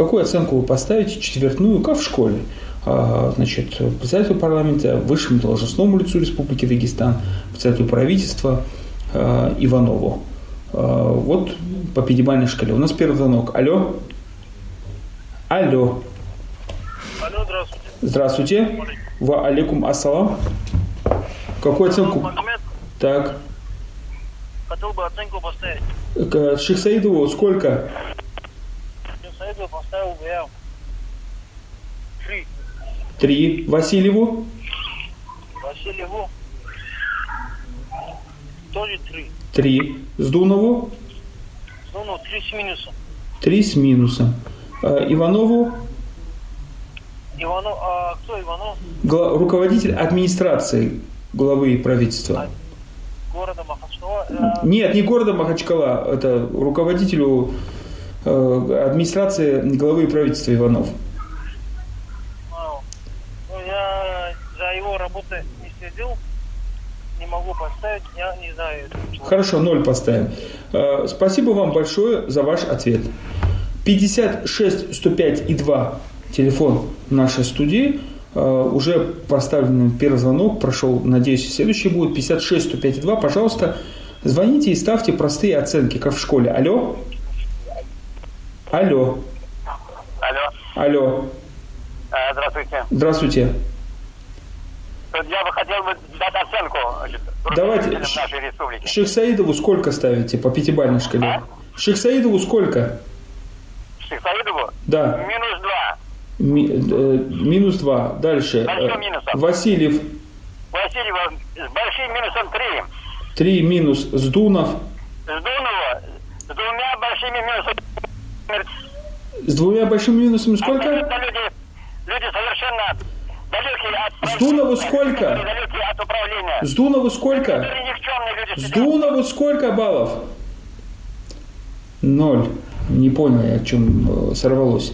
Какую оценку вы поставите четвертную, как в школе? А, значит, председателю парламента, высшему должностному лицу Республики Дагестан, председателю правительства а, Иванову. А, вот по пятибалльной шкале. У нас первый звонок. Алло. Алло. Алло, здравствуйте. Здравствуйте. Ва алейкум ассалам. Какую оценку? Магомед, Так. хотел бы оценку поставить. К Шихсаидову сколько? Саиду поставил бы я три. Три. Васильеву? Васильеву тоже три. Три. Сдунову? Ну, три с минусом. Три с минусом. А, Иванову? Иванов, а кто Иванов? Гла- руководитель администрации главы правительства. Города Махачкала. Э, Нет, не города Махачкала, это руководителю администрации главы правительства Иванов. ну, я за его работой не следил. Не могу поставить, я не знаю. Хорошо, ноль поставим. Э, Спасибо вам большое за ваш ответ. 56 105 и 2 телефон нашей студии. Э, Уже поставлен первый звонок, прошел, надеюсь, следующий будет. 56 105 и 2, пожалуйста, звоните и ставьте простые оценки, как в школе. Алло? Алло? Алло, Алло? Э, здравствуйте. Здравствуйте. Я бы хотел бы дать оценку значит, Давайте. руководителям нашей республики. Шейх Саидову сколько ставите по пятибалльной шкале? Шейх Саидову сколько? Шихсаидову Да. минус два. Ми- э, минус 2. Дальше. Большим Э, минусом. Васильев Васильева с большим минусом три. 3 минус. Сдунов Сдунова с двумя большими минусами. С двумя большими минусами сколько? Люди, люди совершенно далекие от... Сдунову сколько? Далекие от управления. Сколько? Которые никчемные люди. сидят. Сдунову сколько баллов? Ноль. Не понял я, о чем э, сорвалось.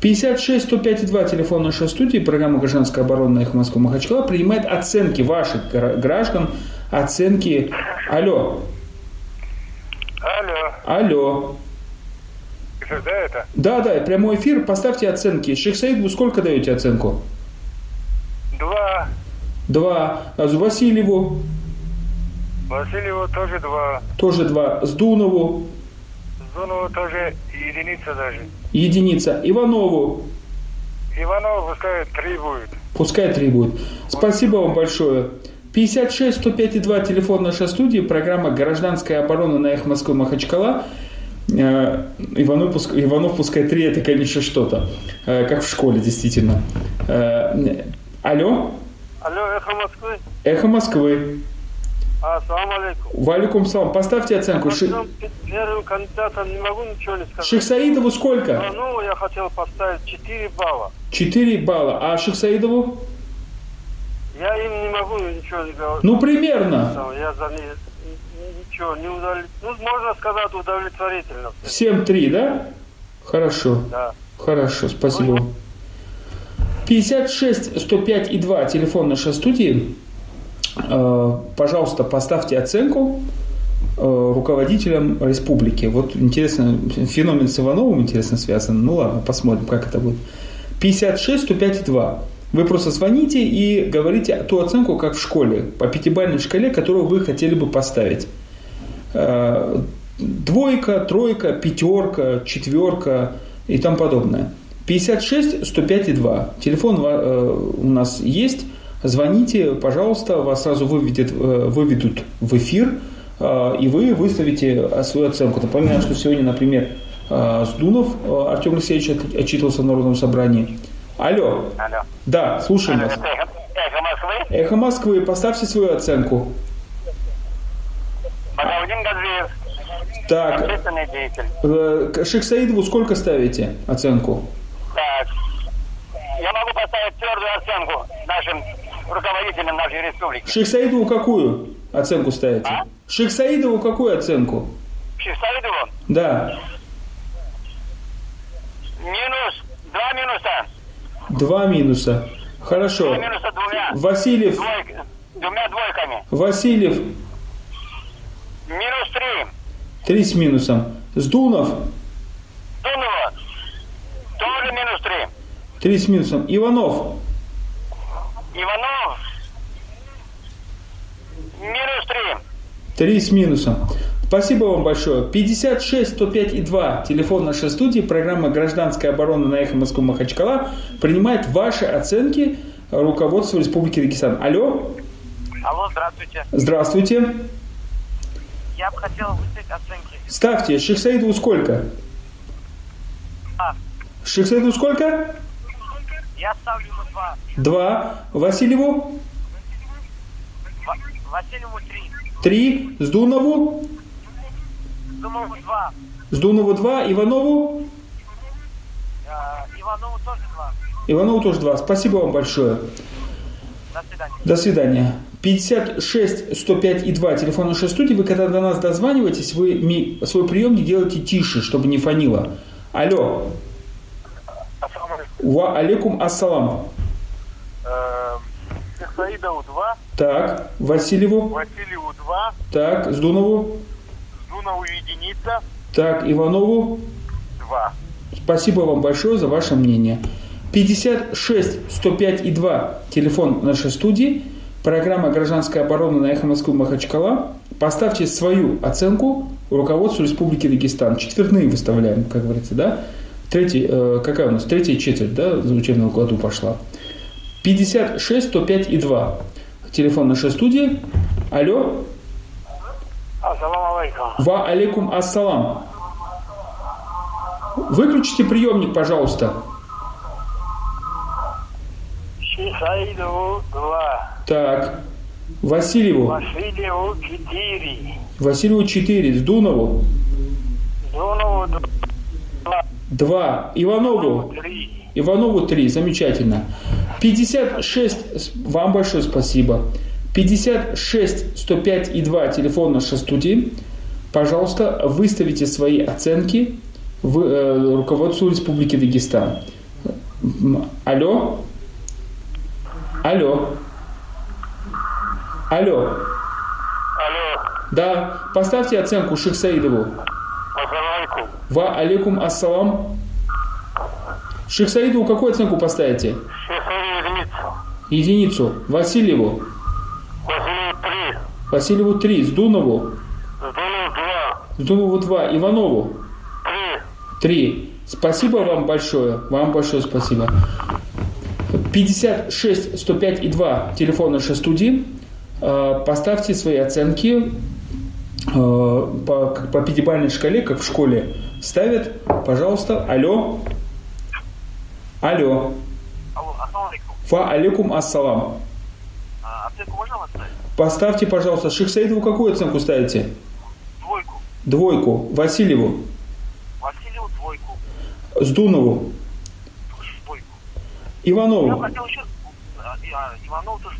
56 105 2 телефон нашей студии, программа «Гражданская оборона» их Москва Махачкала принимает оценки ваших гра- граждан, оценки... Алло, Алло, алло. Это да это? Да, да, прямой эфир, поставьте оценки. Шейх Саид, вы сколько даете оценку? Два. Два. А Васильеву Васильеву тоже два. тоже два. Сдунову Зонову тоже единица даже. единица. Иванову Иванов пускай три будет. пускай три будет. Спасибо вам большое. 56 105 2 телефон нашей студии, программа «Гражданская оборона» на их Москвы Махачкала. Э, Иванов, пуск- Иванов пускай три, это, конечно, что-то. Э, Как в школе, действительно. Э, Алло, Алло, эхо Москвы. эхо Москвы. Ассаламу алейкум. Валикум салам. Поставьте оценку. Ши- Первым кандидатом не могу ничего не сказать. Шейх Саидову сколько? Ну, я хотел поставить 4 балла. 4 балла. А Шейх Саидову? Я им не могу ничего не говорить. Ну, примерно. Я за них ничего не удовлетворен. Ну, можно сказать, удовлетворительно. 7-3, да? Хорошо. Да. Хорошо, спасибо вам. 56 105 и 2 телефон нашей студии. Э, Пожалуйста, поставьте оценку э, руководителям республики. Вот интересно, феномен с Ивановым интересно связан. Ну ладно, посмотрим, как это будет. 56 105 и 2. Вы просто звоните и говорите ту оценку, как в школе, по пятибалльной шкале, которую вы хотели бы поставить. Э, Двойка, тройка, пятерка, четверка и тому подобное. 56 105 и 2. Телефон э, у нас есть. Звоните, пожалуйста, вас сразу выведет, э, выведут в эфир, и вы выставите свою оценку. Напоминаю, что сегодня, например, Сдунов Артем Алексеевич от- отчитывался в Народном собрании. Алло, Алло. да, слушаем Алло, вас. это эхо, эхо Москвы. Эхо Москвы, поставьте свою оценку. Багаудин Газиев. Так, Общественный деятель. э, Шейх Саидову сколько ставите оценку? Так. Я могу поставить твердую оценку нашим руководителям нашей республики. Шейх Саидову какую оценку ставите? А? Шейх Саидову какую оценку? Шихсаидову Да, минус, два минуса. два минуса. Хорошо. Два минуса двумя. Васильев, Двойк- двумя двойками. Васильев, Минус три. три с минусом. Сдунов, Дунова Три с минусом. Иванов. Иванов. Минус три. Три с минусом. Спасибо вам большое. 56 105 и 2. Телефон нашей студии. Программа «Гражданская оборона» на эхо Москвы Махачкала принимает ваши оценки руководства Республики Дагестан. Алло. Алло, здравствуйте. Здравствуйте. Я бы хотел выставить оценки. Ставьте. Шехсаидову сколько? А, Шехсаидову сколько? я ставлю ему два. Два. Васильеву? Ва- Васильеву три. Три. Сдунову? Думаю, два. Сдунову два. Иванову? Э, Иванову тоже два. Иванову тоже два. Спасибо вам большое. До свидания. До свидания. 56 105 и 2 телефон нашей студии. Вы когда до нас дозваниваетесь, вы ми- свой приемник делаете тише, чтобы не фонило. Алло. Ва алейкум ассалам. Саидову 2, Так, Васильеву. Васильеву 2, Так, Сдунову. Дунову единица Так, Иванову. 2. Спасибо вам большое за ваше мнение. 56 105 и 2 телефон нашей студии. Программа «Гражданская оборона» на эхо Москвы Махачкала. Поставьте свою оценку руководству Республики Дагестан. Четвертные выставляем, как говорится, да? Третий, э, какая у нас? Третья четверть, да, за учебном году пошла. 56 105 и 2. Телефон нашей студии. Алло. Ассаламу алейкум. Ва алейкум ассалам. Выключите приемник, пожалуйста. Саидову 2, Так. Васильеву. Васильеву 4, Васильеву 4. Сдунову Дунову 2. Иванову. 3. Иванову 3. Замечательно. 56. с- Вам большое спасибо. 56 105 и 2 телефон нашей студии. Пожалуйста, выставите свои оценки в э, руководству Республики Дагестан. Алло? Алло? Алло? Алло, Да, поставьте оценку Шихсаидову. Ва алейкум ассалам. Шейх Саидову какую оценку поставите? Единицу. Единицу. Васильеву. Васильеву 3, Васильеву 3. Сдунову. Сдунов 2, Сдунову 2. Иванову 3. 3. Спасибо вам большое. Вам большое спасибо. 56 105 и 2 телефон нашей студии. Э, Поставьте свои оценки э, по, по пятибалльной шкале, как в школе ставят. Пожалуйста. Алло. Алло. Алло, алейкум. Ва алейкум ассалам. А, оценку можно поставить? Поставьте, пожалуйста, Шихсаидову какую оценку ставите? Двойку. Двойку. Васильеву. Васильеву двойку. Сдунову. Двойку. Я Иванову. хотел еще... а, Иванову тоже.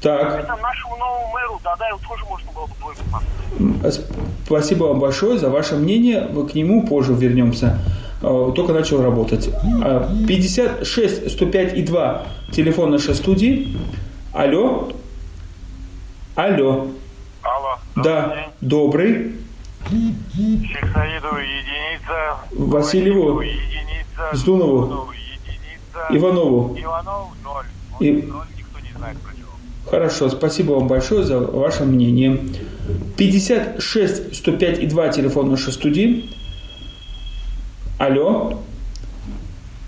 Так. Это нашему новому мэру Дадаеву тоже можно было бы двойку поставить. Э, Спасибо вам большое за ваше мнение. Мы к нему позже вернемся. Э, Только начал работать. Э, 56 105 и 2 телефон нашей студии. Алло. Алло. Алло. Да. Добрый. Шехсаидову единица. Васильеву. единица. Сдунову. Дунову единица. Иванову. Иванов 0. И- Ноль никто не знает. Хорошо, спасибо вам большое за ваше мнение. 56 105 и 2 телефон нашей студии. Алло.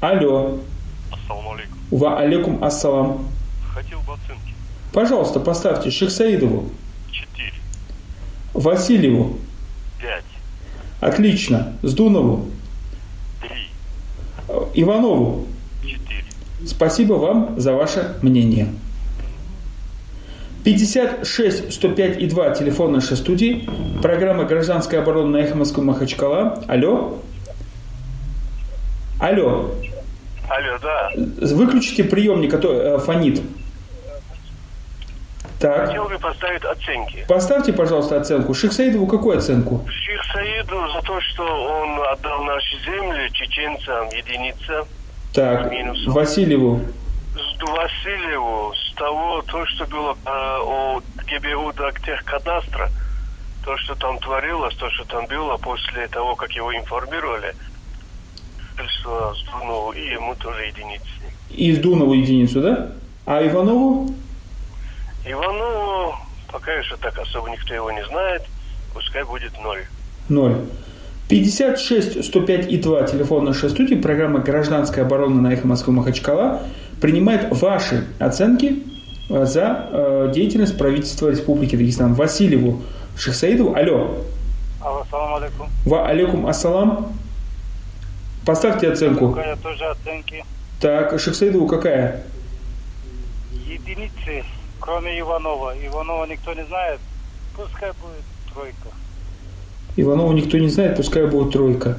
Алло. Ассаламу алейкум. Ва алейкум ассалам. Хотел бы оценки. Пожалуйста, поставьте Шехсаидову, 4, Васильеву. 5, Отлично. Сдунову. 3, э, Иванову. 4. Спасибо вам за ваше мнение. 56 105 и 2 телефон нашей студии. Программа «Гражданская оборона» на эхо Москвы Махачкала. Алло. Алло. Алло, да. Выключите приемник, который э, фонит. Так. Хотел бы поставить оценки. Поставьте, пожалуйста, оценку. Шихсаидову какую оценку? Ших Саиду за то, что он отдал наши земли чеченцам, единица. Так. Минус. Васильеву. Васильеву, с того, то, что было э, о ГБУ Дактехкадастра, то, что там творилось, то, что там было после того, как его информировали. жительства с Дунову, и ему тоже единицы. И с Дунову единицу, да? А Иванову? Иванову пока еще так особо никто его не знает, пускай будет ноль. 0. 56 105 и 2 телефон нашей студии, программа «Гражданская оборона» на эхо Москвы Махачкала принимает ваши оценки э, за э, деятельность правительства Республики Дагестан. Васильеву Шахсаидову. Алло. Салам алейкум. Ва алейкум ассалам. Поставьте оценку. Какая тоже оценки? Так, Шахсаидову какая? Единицы, кроме Иванова. Иванова никто не знает. Пускай будет тройка. Иванову никто не знает, пускай будет тройка.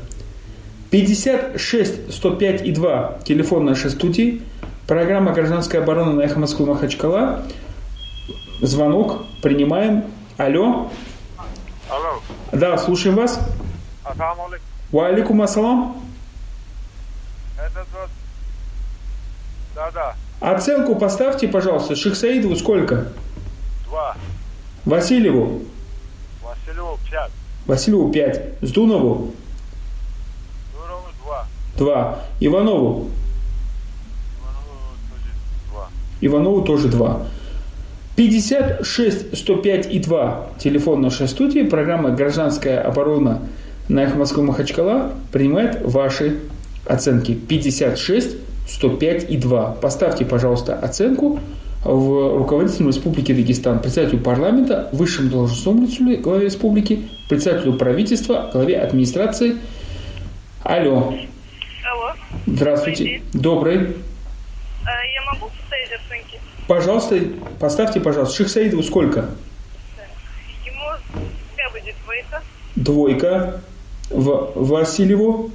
56 105 и 2 телефон нашей студии. Программа «Гражданская оборона» на эхо Москвы Махачкала. Звонок принимаем. Алло. Алло, Да, слушаем вас. ассалам алейкум. Ва алейкум ассалам. Это тот... Да-да, Оценку поставьте, пожалуйста. Шихсаидову сколько? два. Васильеву. Василеву пять. Васильеву 5. Сдунову Дурову два. 2. Иванову. Иванову тоже два. Иванову тоже 2. 56 105 и 2 телефон нашей студии. Программа «Гражданская оборона» на эхо Москвы Махачкала принимает ваши оценки. 56 105 и 2. Поставьте, пожалуйста, оценку в руководителю Республики Дагестан, председателю парламента, высшему должностному лицу главе республики, председателю правительства, главе администрации. Алло. Алло, Здравствуйте. Добрый. Я могу поставить оценки? Пожалуйста, поставьте, пожалуйста, Шихсаидову сколько? Ему пускай будет двойка, Двойка. В Васильеву.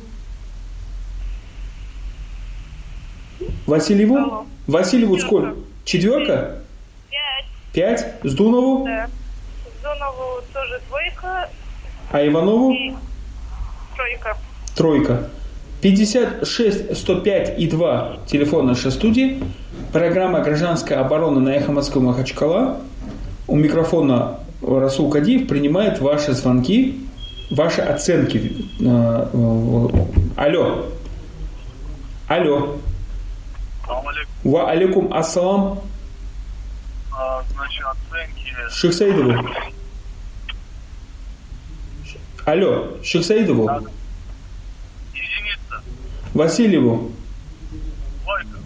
Васильеву? Алло. Васильеву Четверка. сколько? Четверка? пять, Пять. Сдунову? да. Зонову тоже двойка А Иванову? и тройка. Тройка. 56 105 и 2 телефон нашей студии. Программа «Гражданская оборона» на эхо Москвы Махачкала. У микрофона Расул Кадиев принимает ваши звонки, ваши оценки. Э, э, Алло. Алло. Ва алейкум ассалам. А, значит, оценки... Шихсаидову. Алло, Шихсаидову. Единица. Васильеву. Двойка.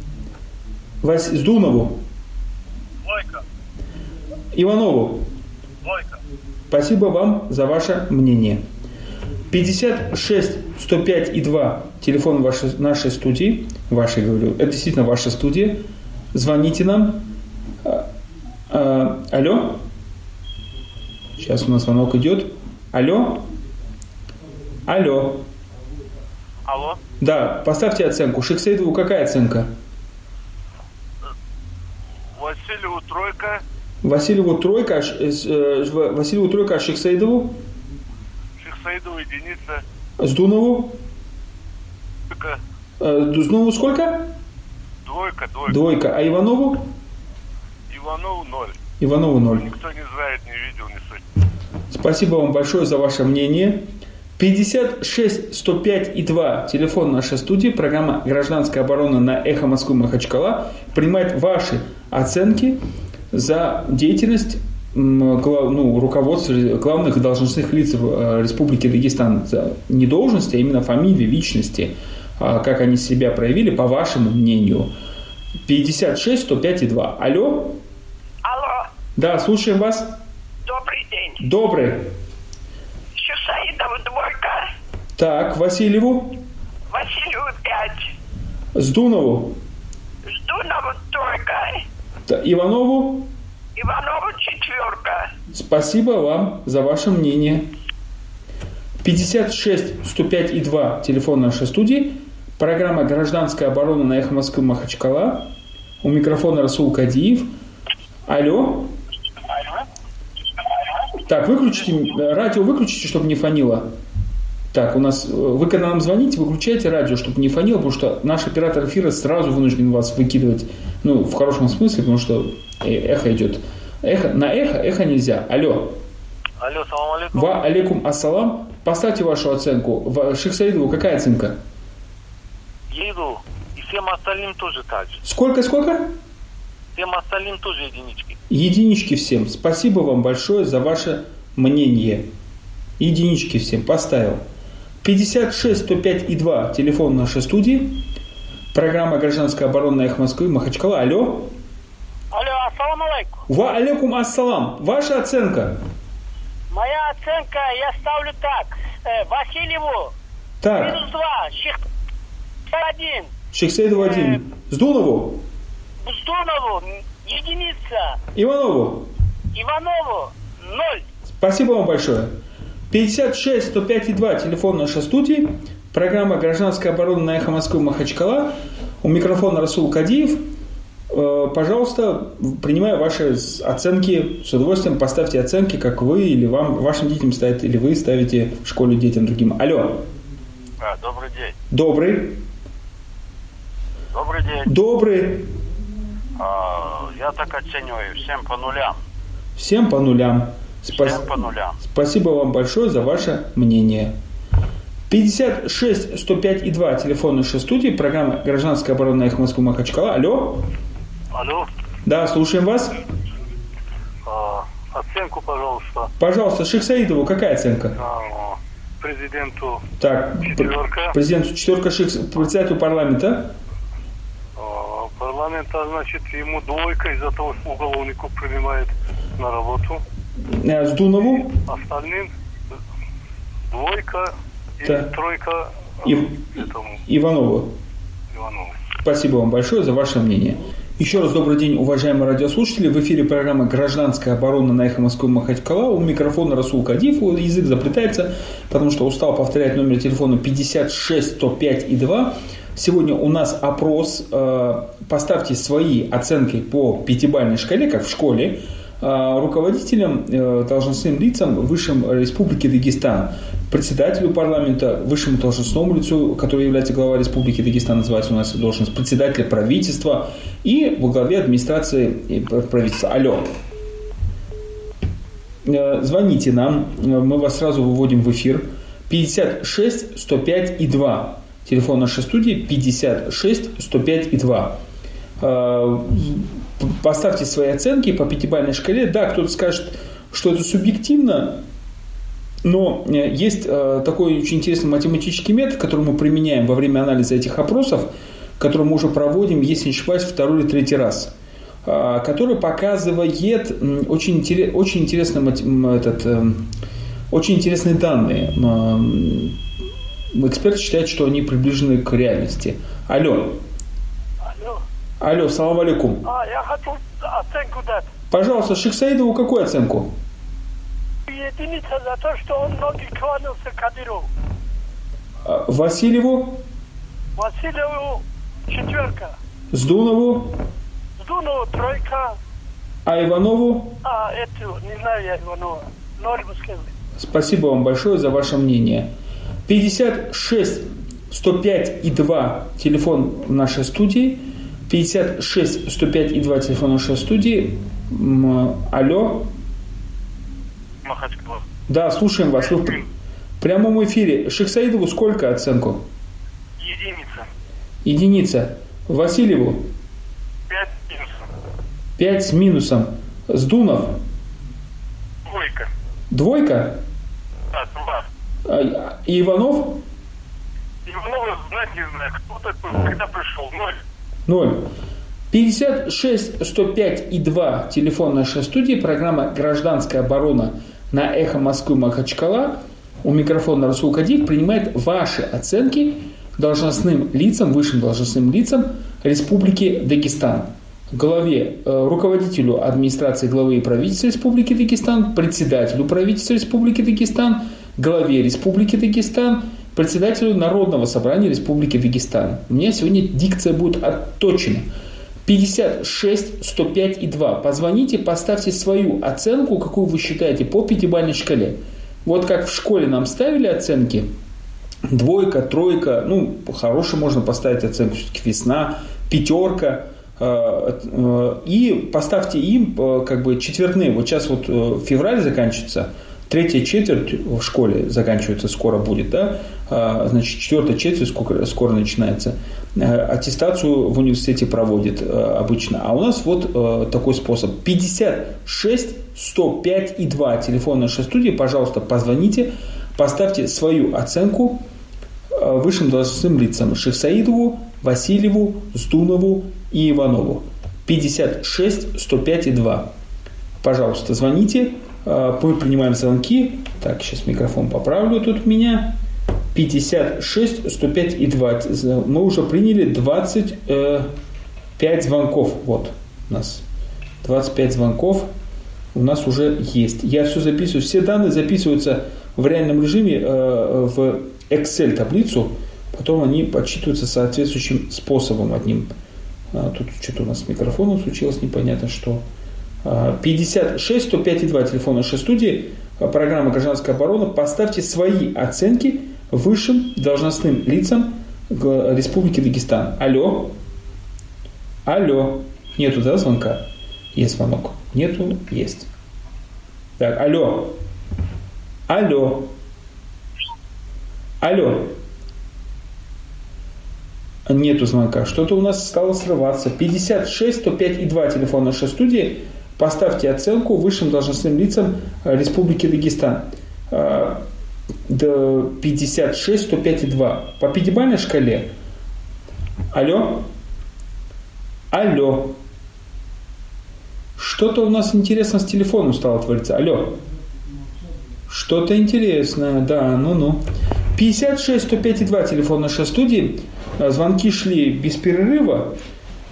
Вас... Сдунову. Двойка. Иванову. Двойка. Спасибо вам за ваше мнение. 56 105 и 2 телефон вашей, нашей студии, вашей говорю, это действительно ваша студия. Звоните нам. А, а, алло? Сейчас у нас звонок идет. Алло? Алло? Алло. Да, поставьте оценку. Шихсейдову какая оценка? Васильеву тройка. Васильеву тройка, а э, э, Васильеву тройка, а Шихсейдову? Шихсаидову единица. Сдунову? Тройка. Э, Сдунову сколько? Двойка, двойка. Двойка. А Иванову? Иванову ноль. Иванову ноль. Никто не знает, не видел, не суть. Спасибо вам большое за ваше мнение. 56 105 и 2 телефон нашей студии, программа «Гражданская оборона» на «Эхо Москвы Махачкала» принимает ваши оценки за деятельность ну, руководства главных должностных лиц в э, Республике Дагестан. За не должности, а именно фамилии, личности, а, как они себя проявили, по вашему мнению. 56 105 и 2. Алло? Алло, Да, слушаем вас. добрый день. Добрый. Шусаидова двойка, Так, Васильеву, Василию пять, Сдунову, Ждунова тройка, Иванову. Иванову четверка. Спасибо вам за ваше мнение. 56 105 и 2 телефон нашей студии. Программа «Гражданская оборона» на эхо Москвы Махачкала. У микрофона Расул Кадиев. Алло. Так, выключите, э, радио выключите, чтобы не фонило. Так, у нас, э, вы когда нам звоните, выключайте радио, чтобы не фонило, потому что наш оператор эфира сразу вынужден вас выкидывать, ну, в хорошем смысле, потому что э, эхо идет. Эхо, на эхо, эхо нельзя. Алло. Алло, салам алейкум. Ва алейкум ассалам. Поставьте вашу оценку. В- Шейх Саидову какая оценка? еду. И всем остальным тоже так же. Сколько, сколько? Всем остальным тоже единички. Единички всем. Спасибо вам большое за ваше мнение. Единички всем. Поставил. 56 105 и 2. Телефон нашей студии. Программа «Гражданская оборона» Эх Москвы. Махачкала. Алло. Алло, ассаламу алейкум. Ва алейкум ассалам. Ваша оценка. Моя оценка, я ставлю так. Э, Васильеву Так, минус два, Ших один, Шексейдову один. Сдунову. Бздунову единица, Иванову. Иванову ноль. Спасибо вам большое. 56 105 и 2. Телефон нашей студии. Программа «Гражданская оборона» на Эхо Москвы Махачкала. У микрофона Расул Кадиев. Э, Пожалуйста, принимаю ваши оценки. С удовольствием поставьте оценки, как вы или вам, вашим детям ставят, или вы ставите в школе детям другим. Алло. А, добрый день. Добрый. Добрый день. Добрый. А, я так оцениваю, всем по нулям. Всем по нулям. Спас- по нулям. Спасибо вам большое за ваше мнение. 56 105 и 2 телефон нашей студии, программа «Гражданская оборона Эхо Москвы Махачкала». Алло. Алло, Да, слушаем вас. а, оценку, пожалуйста, Пожалуйста, Шихсаидову какая оценка? а, президенту Так, Четверка. пр- президенту четверка Шихс, председателю парламента. а, парламента, значит, ему двойка из-за того, что уголовников принимает на работу. Э, Сдунову. Остальным двойка и Так. тройка И- этому Иванову. Иванову. Спасибо вам большое за ваше мнение. Еще раз добрый день, уважаемые радиослушатели. В эфире программа «Гражданская оборона» на Эхо Москвы Махачкала. У микрофона Расул Кадиев. Язык заплетается, потому что устал повторять номер телефона 56 105 и 2. Сегодня у нас опрос. Э, Поставьте свои оценки по пятибалльной шкале, как в школе, руководителям, э, должностным лицам высшим Республики Дагестан, председателю парламента, высшему должностному лицу, который является глава Республики Дагестан, называется у нас должность председателя правительства и во главе администрации и правительства. Алло. Э, Звоните нам, э, мы вас сразу выводим в эфир. 56 105 и 2. Телефон нашей студии 56 105 и 2. Поставьте свои оценки по пятибалльной шкале. Да, кто-то скажет, что это субъективно, но э, есть э, такой очень интересный математический метод, который мы применяем во время анализа этих опросов, который мы уже проводим, если не ошибаюсь, второй или третий раз, э, который показывает очень, интерес, очень, интересный, этот, э, очень интересные данные. Эксперты считают, что они приближены к реальности. Алло. Алло. Салам алейкум. А, я хотел оценку дать. Пожалуйста, Шихсаидову какую оценку? Единица за то, что он ноги кланялся Кадырову. А, Васильеву, Васильеву четверка. Сдунову, Сдунову тройка. а Иванову А, эту, не знаю я но ноль бы сказали. Спасибо вам большое за ваше мнение. 56 105 и 2 телефон нашей студии. 56 105 и 2 телефон нашей студии. Алло. Махачкала. Да, слушаем вас. Вы в пр- прямом эфире. Шихсаидову сколько оценку? Единица. Единица. Васильеву Пять минус. 5 с минусом. Сдунов Двойка. двойка. Да, два. А, Иванов Иванова знать не знаю, кто такой, когда пришел. Ноль. 0. 56 105 и 2 телефон нашей студии, программа «Гражданская оборона» на «Эхо Москвы» Махачкала. У микрофона Расул Кадиев принимает ваши оценки должностным лицам, высшим должностным лицам Республики Дагестан. Главе, э, руководителю администрации главы и правительства Республики Дагестан, председателю правительства Республики Дагестан, главе Республики Дагестан, председателю Народного собрания Республики Дагестан. У меня сегодня дикция будет отточена. 56, 105 и 2. Позвоните, поставьте свою оценку, какую вы считаете, по пятибалльной шкале. Вот как в школе нам ставили оценки, двойка, тройка, ну, хорошо можно поставить оценку, все-таки весна, пятерка, э, э, и поставьте им э, как бы четвертные. Вот сейчас вот февраль заканчивается, третья четверть в школе заканчивается, скоро будет, да, значит, четвертая четверть скоро, скоро начинается, а, аттестацию в университете проводит а, обычно. А у нас вот такой способ. 56 105 и 2 телефон нашей студии. Пожалуйста, позвоните, поставьте свою оценку высшим должностным лицам Шехсаидову, Васильеву, Сдунову и Иванову. 56 105 и 2. Пожалуйста, звоните. Мы принимаем звонки. Так, сейчас микрофон поправлю тут меня. 56, 105 и 20. Мы уже приняли 25 э, звонков. Вот у нас 25 звонков у нас уже есть. Я все записываю. Все данные записываются в реальном режиме э, в Excel таблицу. Потом они подсчитываются соответствующим способом одним. А, тут что-то у нас с микрофоном случилось, непонятно что. 56 105 и 2 телефон нашей студии, программа «Гражданская оборона». Поставьте свои оценки высшим должностным лицам Республики Дагестан. Алло. Алло. Нету, да, звонка? Есть звонок. Нету? Есть. Так, алло. Алло. Алло. Нету звонка. Что-то у нас стало срываться. 56 105 и 2 телефон нашей студии. Поставьте оценку высшим должностным лицам Республики Дагестан. А, до 56, 105 и 2. По пятибалльной шкале. Алло? Алло? Что-то у нас интересно с телефоном стало твориться. Алло? Что-то интересное, да, ну-ну. 56 105 и 2 телефон нашей студии. Звонки шли без перерыва.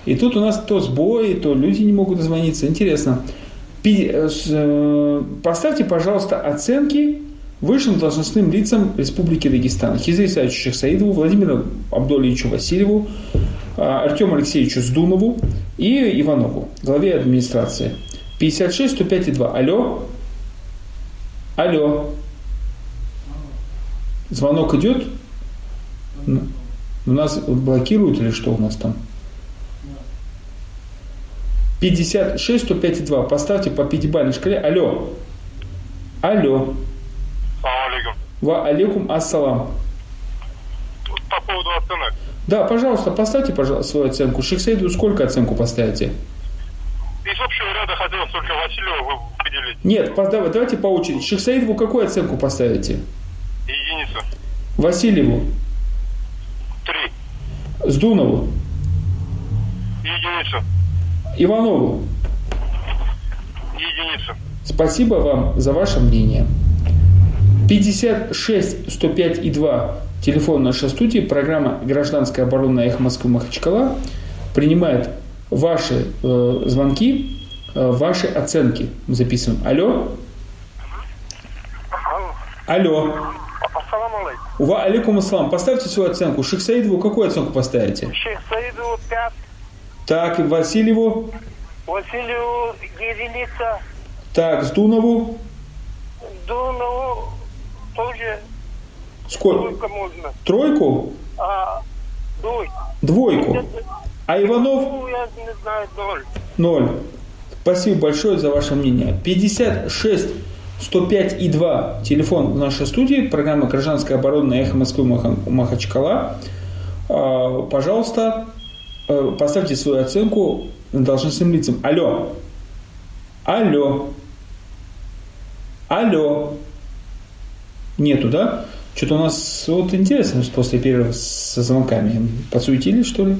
И тут у нас то сбой, то люди не могут дозвониться. Интересно. Э, э, поставьте, пожалуйста, оценки высшим должностным лицам Республики Дагестан Хизри Исаевичу Шахсаидову, Владимиру Абдулевичу Васильеву, а, Артему Алексеевичу Сдунову и Иванову, главе администрации. 56 105 и 2. Алло? Алло? Звонок идет? У нас блокируют или что у нас там? 56 105 и 2. Поставьте по пятибалльной шкале. Алло? Алло? Алейкум. Ва алейкум ассалам. По поводу оценок. Да, пожалуйста, поставьте, пожалуйста, свою оценку. Шихсейду сколько оценку поставите? Из общего ряда хотел только Василию вы выделить. Нет, давай, давайте по очереди. Шихсаидову какую оценку поставите? Единицу. Васильеву? Три. Сдунову? Единицу. Иванову? Единицу. Спасибо вам за ваше мнение. 56 105 и 2 телефон нашей студии, программа «Гражданская оборона Эхо Москвы Махачкала» принимает ваши э, звонки, э, ваши оценки. Мы записываем. Алло? Алло. Ва алейкум ассалам. Поставьте свою оценку. Шейх Саидову какую оценку поставите? Шейх Саидову 5. Так, и Васильеву? Василию единица. Так, Сдунову? Дунову тоже Сколько? тройка можно. Тройку? А, двойку. Двойку. А Иванов? Ну, я не знаю, ноль. Ноль. Спасибо большое за ваше мнение. 56 105 и 2 телефон в нашей студии, программа «Гражданская оборона» «Эхо Москвы» Махачкала. А, пожалуйста, э, поставьте свою оценку должностным лицам. Алло. Алло. Алло. Нету, да? Что-то у нас вот интересно, после перерыва со звонками подсуетились, что ли?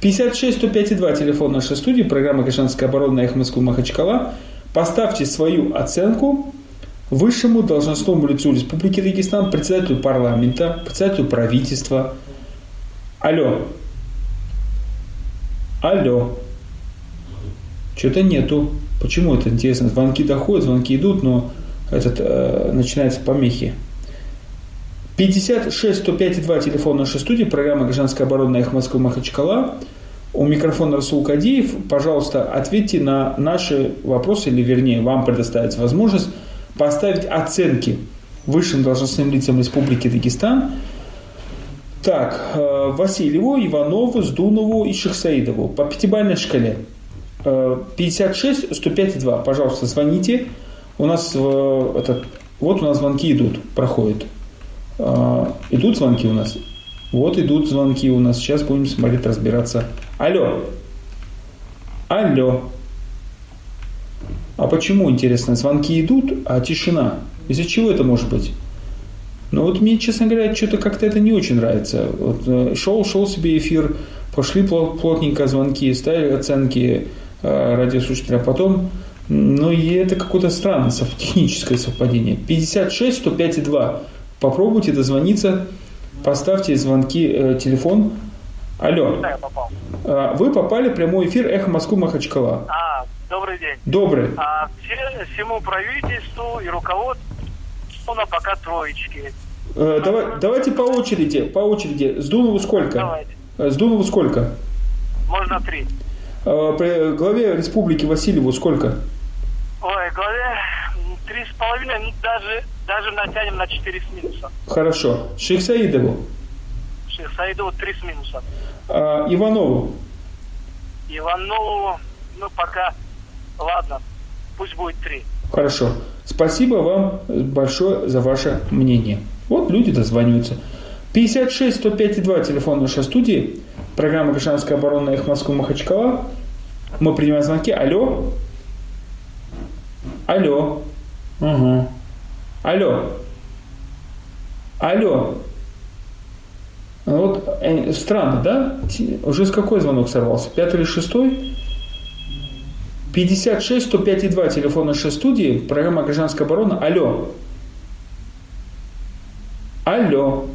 56 105 2 телефон нашей студии, программа «Гражданская оборона» Эхо Москвы Махачкала. Поставьте свою оценку высшему должностному лицу Республики Дагестан, председателю парламента, председателю правительства. Алло. Алло. Что-то нету. Почему это интересно? Звонки доходят, звонки идут, но этот, э, начинаются помехи. 56 105 2 телефон нашей студии, программа «Гражданская оборона» Эхо Москвы Махачкала. У микрофона Расул Кадиев. Пожалуйста, ответьте на наши вопросы, или вернее, вам предоставится возможность поставить оценки высшим должностным лицам Республики Дагестан. Так, э, Васильеву, Иванову, Сдунову и Шахсаидову по пятибалльной шкале. 56 105 2. Пожалуйста, звоните. У нас э, этот, вот у нас звонки идут, проходят. А, идут звонки у нас? Вот идут звонки у нас. Сейчас будем смотреть, разбираться. Алло. Алло. А почему, интересно, звонки идут, а тишина? Из-за чего это может быть? Ну вот мне, честно говоря, что-то как-то это не очень нравится. Вот, э, шел, шел себе эфир, пошли плотненько звонки, ставили оценки э, радиослушателя, а потом, ну и это какое-то странное техническое совпадение. 56 105 2. Попробуйте дозвониться, поставьте звонки, э, телефон. Алло. Да, я попал. А, вы попали в прямой эфир «Эхо Москвы Махачкала». А, добрый день. Добрый. А все, всему правительству и руководству на пока троечки. Э, давай, давайте по очереди, по очереди. Сдунову сколько? Давайте. Э, Сдунову сколько? Можно три. Э, при главе республики Васильеву сколько? Ой, главе три с половиной, ну даже, даже натянем на четыре с минусом. Хорошо. Шейх Саидову? Шейх Саидову три с минусом. А, Иванову? Иванову, ну пока, ладно, пусть будет три. Хорошо. Спасибо вам большое за ваше мнение. Вот люди дозваниваются. 56 105 2 телефон нашей студии. Программа «Гражданская оборона» их Москвы Махачкала. Мы принимаем звонки. Алло. Алло. Угу. Алло. Алло. Вот э, странно, да? Уже с какой звонок сорвался? Пятый или шестой? 56 105 2 телефон нашей студии, программа «Гражданская оборона». Алло. Алло.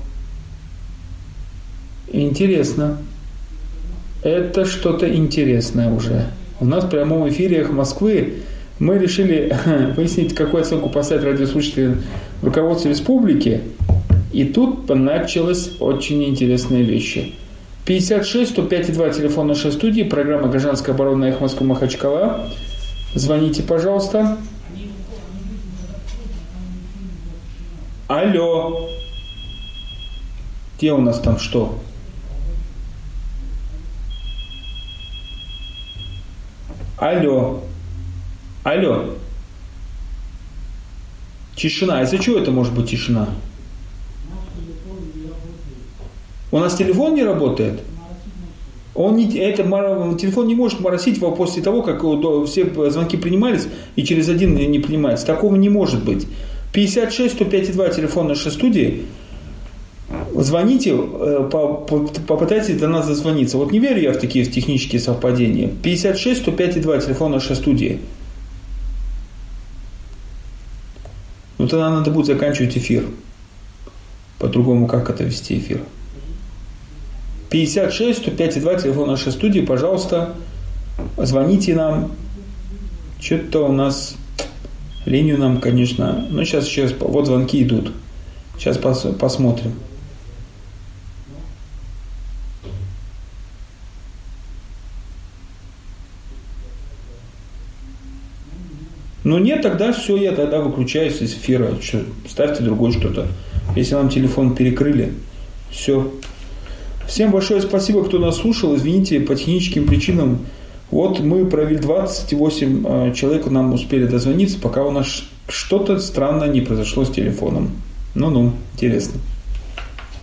Интересно. Это что-то интересное уже. У нас в прямом эфире «Эхо Москвы» мы решили выяснить, какую оценку поставить радиослушателям руководства республики. И тут началось очень интересные вещи. 56 105 2 телефон нашей студии, программа «Гражданская оборона» «Эхо Москвы» Махачкала. Звоните, пожалуйста. Алло. Где у нас там что? Алло. Алло. Тишина. Из-за чего это может быть тишина? У нас телефон не работает? Он не, это, телефон не может моросить после того, как все звонки принимались и через один не принимается. Такого не может быть. 56 105 2 телефон нашей студии. Звоните, э, попытайтесь до нас дозвониться. Вот не верю я в такие технические совпадения. 56 105 2 телефон нашей студии. Ну тогда надо будет заканчивать эфир. По-другому как это вести эфир? 56 105 2 телефон нашей студии, пожалуйста, звоните нам. Что-то у нас линию нам, конечно, ну сейчас сейчас вот звонки идут. Сейчас пос, посмотрим. Ну нет, тогда все, я тогда выключаюсь из эфира. Что, ставьте другой что-то. Если нам телефон перекрыли, все. Всем большое спасибо, кто нас слушал. Извините, по техническим причинам. Вот мы провели 28 э, человек, нам успели дозвониться, пока у нас что-то странное не произошло с телефоном. Ну-ну, интересно.